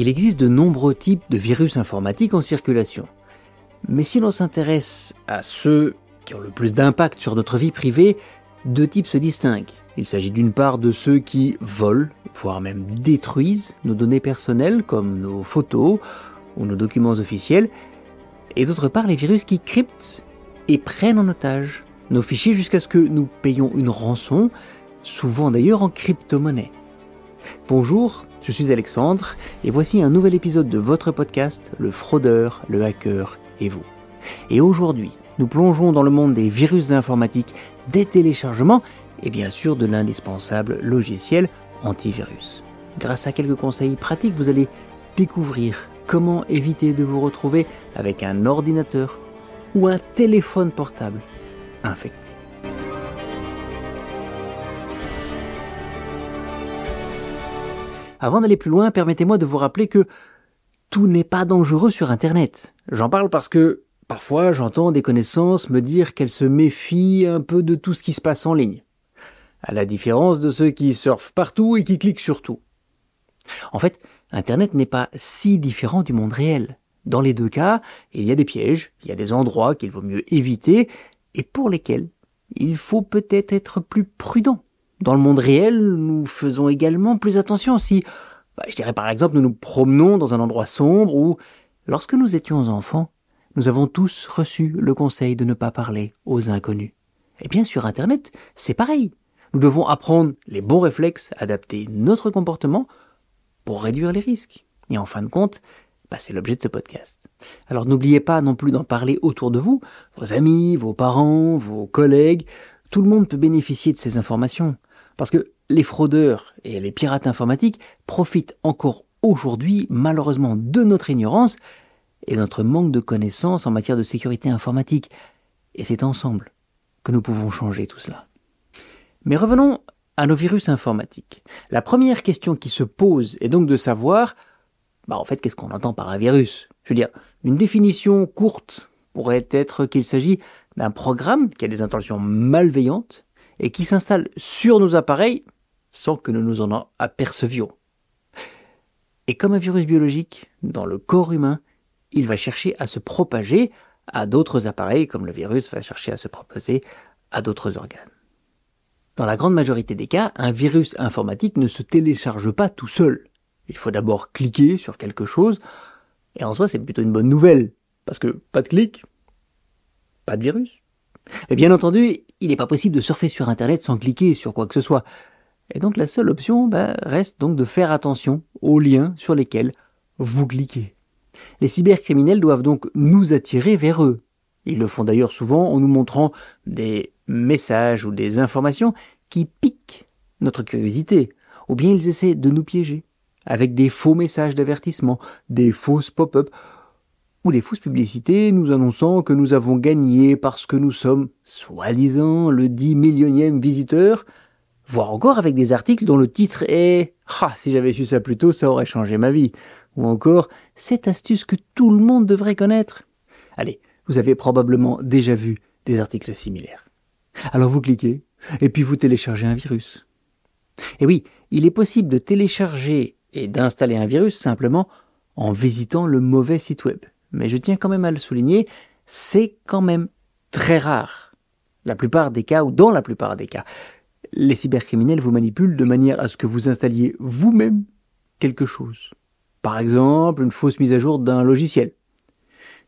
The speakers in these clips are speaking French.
Il existe de nombreux types de virus informatiques en circulation. Mais si l'on s'intéresse à ceux qui ont le plus d'impact sur notre vie privée, deux types se distinguent. Il s'agit d'une part de ceux qui volent, voire même détruisent nos données personnelles comme nos photos ou nos documents officiels, et d'autre part les virus qui cryptent et prennent en otage nos fichiers jusqu'à ce que nous payions une rançon, souvent d'ailleurs en crypto-monnaie. Bonjour, je suis Alexandre et voici un nouvel épisode de votre podcast Le fraudeur, le hacker et vous. Et aujourd'hui, nous plongeons dans le monde des virus informatiques, des téléchargements et bien sûr de l'indispensable logiciel antivirus. Grâce à quelques conseils pratiques, vous allez découvrir comment éviter de vous retrouver avec un ordinateur ou un téléphone portable infecté. Avant d'aller plus loin, permettez-moi de vous rappeler que tout n'est pas dangereux sur Internet. J'en parle parce que parfois j'entends des connaissances me dire qu'elles se méfient un peu de tout ce qui se passe en ligne. À la différence de ceux qui surfent partout et qui cliquent sur tout. En fait, Internet n'est pas si différent du monde réel. Dans les deux cas, il y a des pièges, il y a des endroits qu'il vaut mieux éviter et pour lesquels il faut peut-être être plus prudent. Dans le monde réel, nous faisons également plus attention si, bah, je dirais par exemple, nous nous promenons dans un endroit sombre ou, lorsque nous étions enfants, nous avons tous reçu le conseil de ne pas parler aux inconnus. Et bien sur Internet, c'est pareil. Nous devons apprendre les bons réflexes, adapter notre comportement pour réduire les risques. Et en fin de compte, bah, c'est l'objet de ce podcast. Alors n'oubliez pas non plus d'en parler autour de vous, vos amis, vos parents, vos collègues, tout le monde peut bénéficier de ces informations. Parce que les fraudeurs et les pirates informatiques profitent encore aujourd'hui malheureusement de notre ignorance et de notre manque de connaissances en matière de sécurité informatique. Et c'est ensemble que nous pouvons changer tout cela. Mais revenons à nos virus informatiques. La première question qui se pose est donc de savoir bah en fait, qu'est-ce qu'on entend par un virus? Je veux dire, une définition courte pourrait être qu'il s'agit d'un programme qui a des intentions malveillantes et qui s'installe sur nos appareils sans que nous nous en apercevions. Et comme un virus biologique, dans le corps humain, il va chercher à se propager à d'autres appareils, comme le virus va chercher à se proposer à d'autres organes. Dans la grande majorité des cas, un virus informatique ne se télécharge pas tout seul. Il faut d'abord cliquer sur quelque chose, et en soi c'est plutôt une bonne nouvelle, parce que pas de clic, pas de virus. Mais bien entendu, il n'est pas possible de surfer sur Internet sans cliquer sur quoi que ce soit. Et donc la seule option bah, reste donc de faire attention aux liens sur lesquels vous cliquez. Les cybercriminels doivent donc nous attirer vers eux. Ils le font d'ailleurs souvent en nous montrant des messages ou des informations qui piquent notre curiosité, ou bien ils essaient de nous piéger avec des faux messages d'avertissement, des fausses pop-up ou des fausses publicités nous annonçant que nous avons gagné parce que nous sommes, soi-disant, le dix millionième visiteur, voire encore avec des articles dont le titre est Ah, si j'avais su ça plus tôt, ça aurait changé ma vie. Ou encore Cette astuce que tout le monde devrait connaître. Allez, vous avez probablement déjà vu des articles similaires. Alors vous cliquez, et puis vous téléchargez un virus. Et oui, il est possible de télécharger et d'installer un virus simplement en visitant le mauvais site web. Mais je tiens quand même à le souligner, c'est quand même très rare. La plupart des cas, ou dans la plupart des cas, les cybercriminels vous manipulent de manière à ce que vous installiez vous-même quelque chose. Par exemple, une fausse mise à jour d'un logiciel.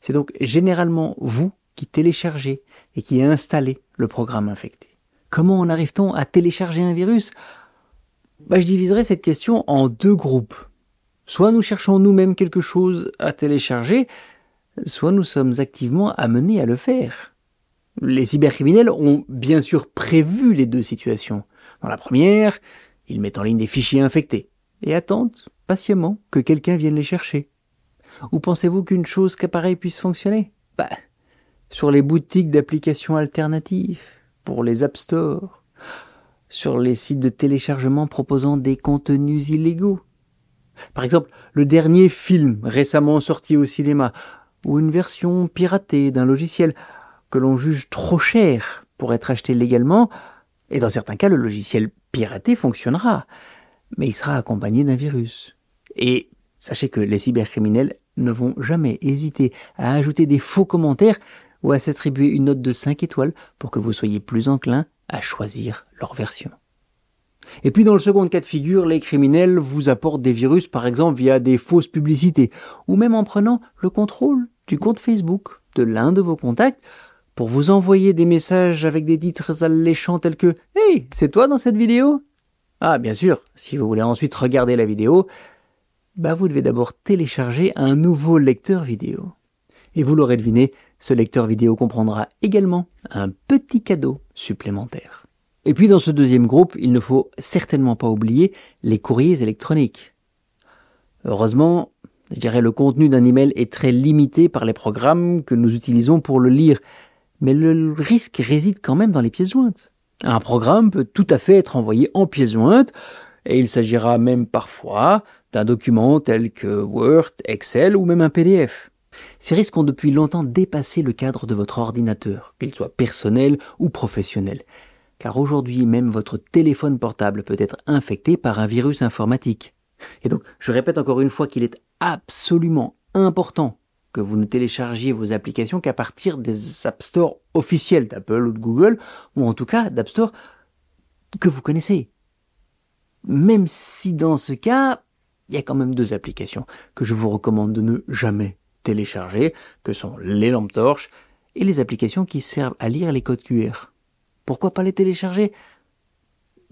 C'est donc généralement vous qui téléchargez et qui installez le programme infecté. Comment en arrive-t-on à télécharger un virus? Bah, Je diviserai cette question en deux groupes. Soit nous cherchons nous-mêmes quelque chose à télécharger, soit nous sommes activement amenés à le faire. Les cybercriminels ont bien sûr prévu les deux situations. Dans la première, ils mettent en ligne des fichiers infectés et attendent patiemment que quelqu'un vienne les chercher. Ou pensez-vous qu'une chose qu'appareil puisse fonctionner? Bah, sur les boutiques d'applications alternatives, pour les App Store, sur les sites de téléchargement proposant des contenus illégaux. Par exemple, le dernier film récemment sorti au cinéma, ou une version piratée d'un logiciel que l'on juge trop cher pour être acheté légalement, et dans certains cas, le logiciel piraté fonctionnera, mais il sera accompagné d'un virus. Et sachez que les cybercriminels ne vont jamais hésiter à ajouter des faux commentaires ou à s'attribuer une note de 5 étoiles pour que vous soyez plus enclin à choisir leur version. Et puis dans le second cas de figure, les criminels vous apportent des virus par exemple via des fausses publicités ou même en prenant le contrôle du compte Facebook de l'un de vos contacts pour vous envoyer des messages avec des titres alléchants tels que Hey, c'est toi dans cette vidéo? Ah bien sûr, si vous voulez ensuite regarder la vidéo, bah vous devez d'abord télécharger un nouveau lecteur vidéo. Et vous l'aurez deviné, ce lecteur vidéo comprendra également un petit cadeau supplémentaire. Et puis dans ce deuxième groupe, il ne faut certainement pas oublier les courriers électroniques. Heureusement, je dirais le contenu d'un email est très limité par les programmes que nous utilisons pour le lire, mais le risque réside quand même dans les pièces jointes. Un programme peut tout à fait être envoyé en pièces jointes, et il s'agira même parfois d'un document tel que Word, Excel ou même un PDF. Ces risques ont depuis longtemps dépassé le cadre de votre ordinateur, qu'il soit personnel ou professionnel. Car aujourd'hui même votre téléphone portable peut être infecté par un virus informatique. Et donc, je répète encore une fois qu'il est absolument important que vous ne téléchargiez vos applications qu'à partir des App Store officiels d'Apple ou de Google, ou en tout cas d'App Store que vous connaissez. Même si dans ce cas, il y a quand même deux applications que je vous recommande de ne jamais télécharger, que sont les lampes torches et les applications qui servent à lire les codes QR. Pourquoi pas les télécharger?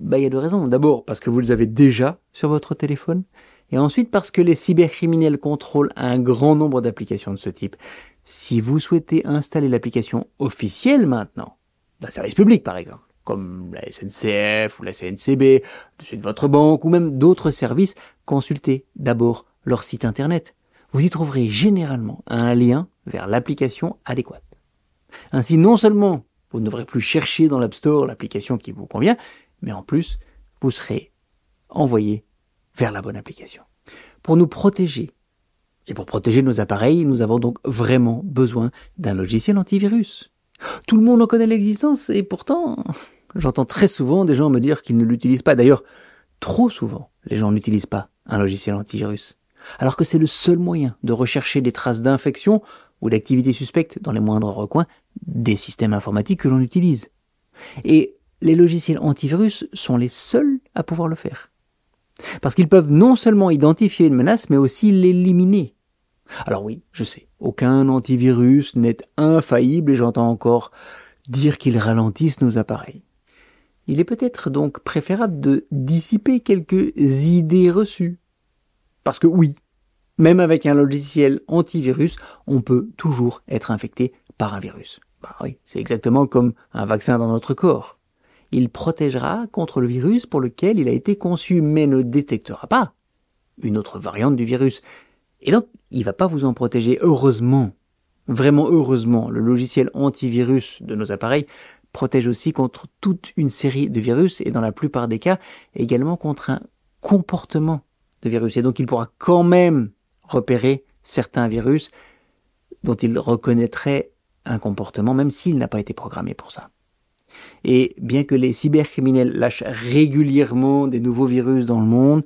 Bah il y a deux raisons. D'abord parce que vous les avez déjà sur votre téléphone, et ensuite parce que les cybercriminels contrôlent un grand nombre d'applications de ce type. Si vous souhaitez installer l'application officielle maintenant, d'un service public par exemple, comme la SNCF ou la CNCB, de votre banque ou même d'autres services, consultez d'abord leur site internet vous y trouverez généralement un lien vers l'application adéquate. Ainsi, non seulement vous ne devrez plus chercher dans l'App Store l'application qui vous convient, mais en plus, vous serez envoyé vers la bonne application. Pour nous protéger et pour protéger nos appareils, nous avons donc vraiment besoin d'un logiciel antivirus. Tout le monde en connaît l'existence et pourtant, j'entends très souvent des gens me dire qu'ils ne l'utilisent pas. D'ailleurs, trop souvent, les gens n'utilisent pas un logiciel antivirus alors que c'est le seul moyen de rechercher des traces d'infection ou d'activité suspecte dans les moindres recoins des systèmes informatiques que l'on utilise. Et les logiciels antivirus sont les seuls à pouvoir le faire. Parce qu'ils peuvent non seulement identifier une menace, mais aussi l'éliminer. Alors oui, je sais, aucun antivirus n'est infaillible et j'entends encore dire qu'ils ralentissent nos appareils. Il est peut-être donc préférable de dissiper quelques idées reçues parce que oui, même avec un logiciel antivirus, on peut toujours être infecté par un virus. Bah oui, c'est exactement comme un vaccin dans notre corps. Il protégera contre le virus pour lequel il a été conçu, mais ne détectera pas une autre variante du virus. Et donc, il va pas vous en protéger, heureusement. Vraiment heureusement, le logiciel antivirus de nos appareils protège aussi contre toute une série de virus et dans la plupart des cas également contre un comportement de virus. Et donc il pourra quand même repérer certains virus dont il reconnaîtrait un comportement, même s'il n'a pas été programmé pour ça. Et bien que les cybercriminels lâchent régulièrement des nouveaux virus dans le monde,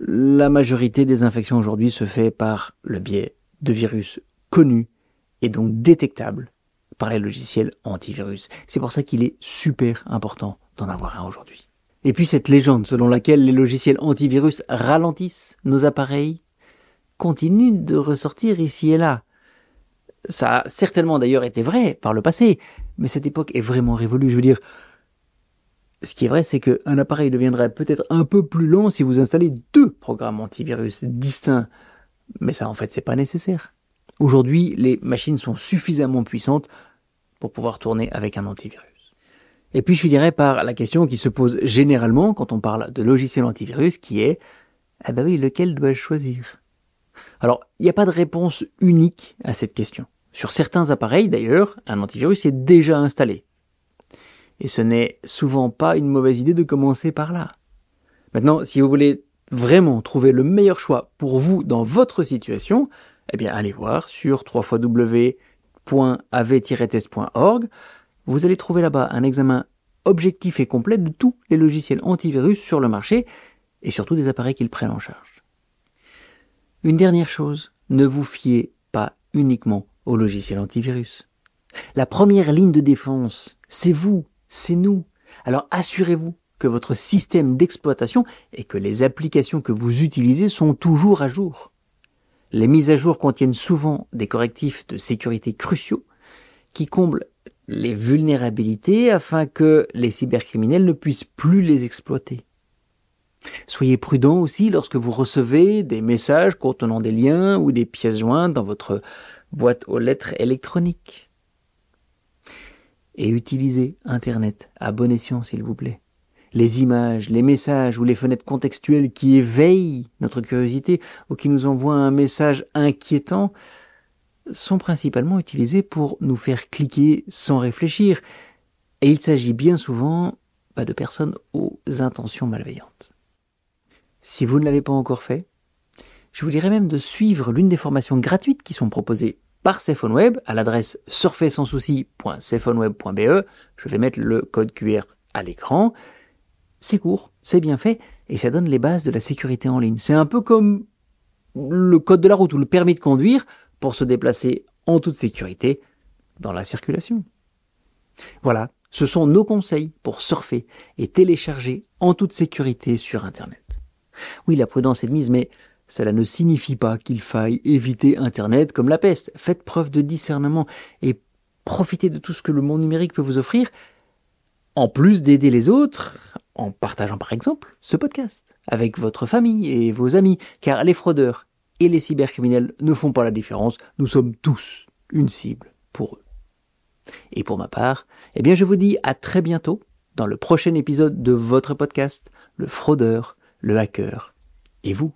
la majorité des infections aujourd'hui se fait par le biais de virus connus et donc détectables par les logiciels antivirus. C'est pour ça qu'il est super important d'en avoir un aujourd'hui. Et puis cette légende selon laquelle les logiciels antivirus ralentissent nos appareils continue de ressortir ici et là. Ça a certainement d'ailleurs été vrai par le passé, mais cette époque est vraiment révolue. Je veux dire, ce qui est vrai, c'est qu'un appareil deviendrait peut-être un peu plus lent si vous installez deux programmes antivirus distincts. Mais ça, en fait, c'est pas nécessaire. Aujourd'hui, les machines sont suffisamment puissantes pour pouvoir tourner avec un antivirus. Et puis je finirai par la question qui se pose généralement quand on parle de logiciel antivirus, qui est, ah ben oui, lequel dois-je choisir? Alors, il n'y a pas de réponse unique à cette question. Sur certains appareils, d'ailleurs, un antivirus est déjà installé. Et ce n'est souvent pas une mauvaise idée de commencer par là. Maintenant, si vous voulez vraiment trouver le meilleur choix pour vous dans votre situation, eh bien, allez voir sur www.av-test.org vous allez trouver là-bas un examen objectif et complet de tous les logiciels antivirus sur le marché et surtout des appareils qu'ils prennent en charge. Une dernière chose, ne vous fiez pas uniquement au logiciel antivirus. La première ligne de défense, c'est vous, c'est nous. Alors assurez-vous que votre système d'exploitation et que les applications que vous utilisez sont toujours à jour. Les mises à jour contiennent souvent des correctifs de sécurité cruciaux qui comblent les vulnérabilités afin que les cybercriminels ne puissent plus les exploiter. Soyez prudent aussi lorsque vous recevez des messages contenant des liens ou des pièces jointes dans votre boîte aux lettres électronique. Et utilisez Internet à bon escient, s'il vous plaît. Les images, les messages ou les fenêtres contextuelles qui éveillent notre curiosité ou qui nous envoient un message inquiétant sont principalement utilisés pour nous faire cliquer sans réfléchir. Et il s'agit bien souvent de personnes aux intentions malveillantes. Si vous ne l'avez pas encore fait, je vous dirais même de suivre l'une des formations gratuites qui sont proposées par Web à l'adresse surfaisansouci.cephoneweb.be. Je vais mettre le code QR à l'écran. C'est court, c'est bien fait et ça donne les bases de la sécurité en ligne. C'est un peu comme le code de la route ou le permis de conduire pour se déplacer en toute sécurité dans la circulation. Voilà, ce sont nos conseils pour surfer et télécharger en toute sécurité sur Internet. Oui, la prudence est de mise, mais cela ne signifie pas qu'il faille éviter Internet comme la peste. Faites preuve de discernement et profitez de tout ce que le monde numérique peut vous offrir, en plus d'aider les autres en partageant par exemple ce podcast avec votre famille et vos amis, car les fraudeurs et les cybercriminels ne font pas la différence, nous sommes tous une cible pour eux. Et pour ma part, eh bien je vous dis à très bientôt dans le prochain épisode de votre podcast, Le fraudeur le hacker et vous?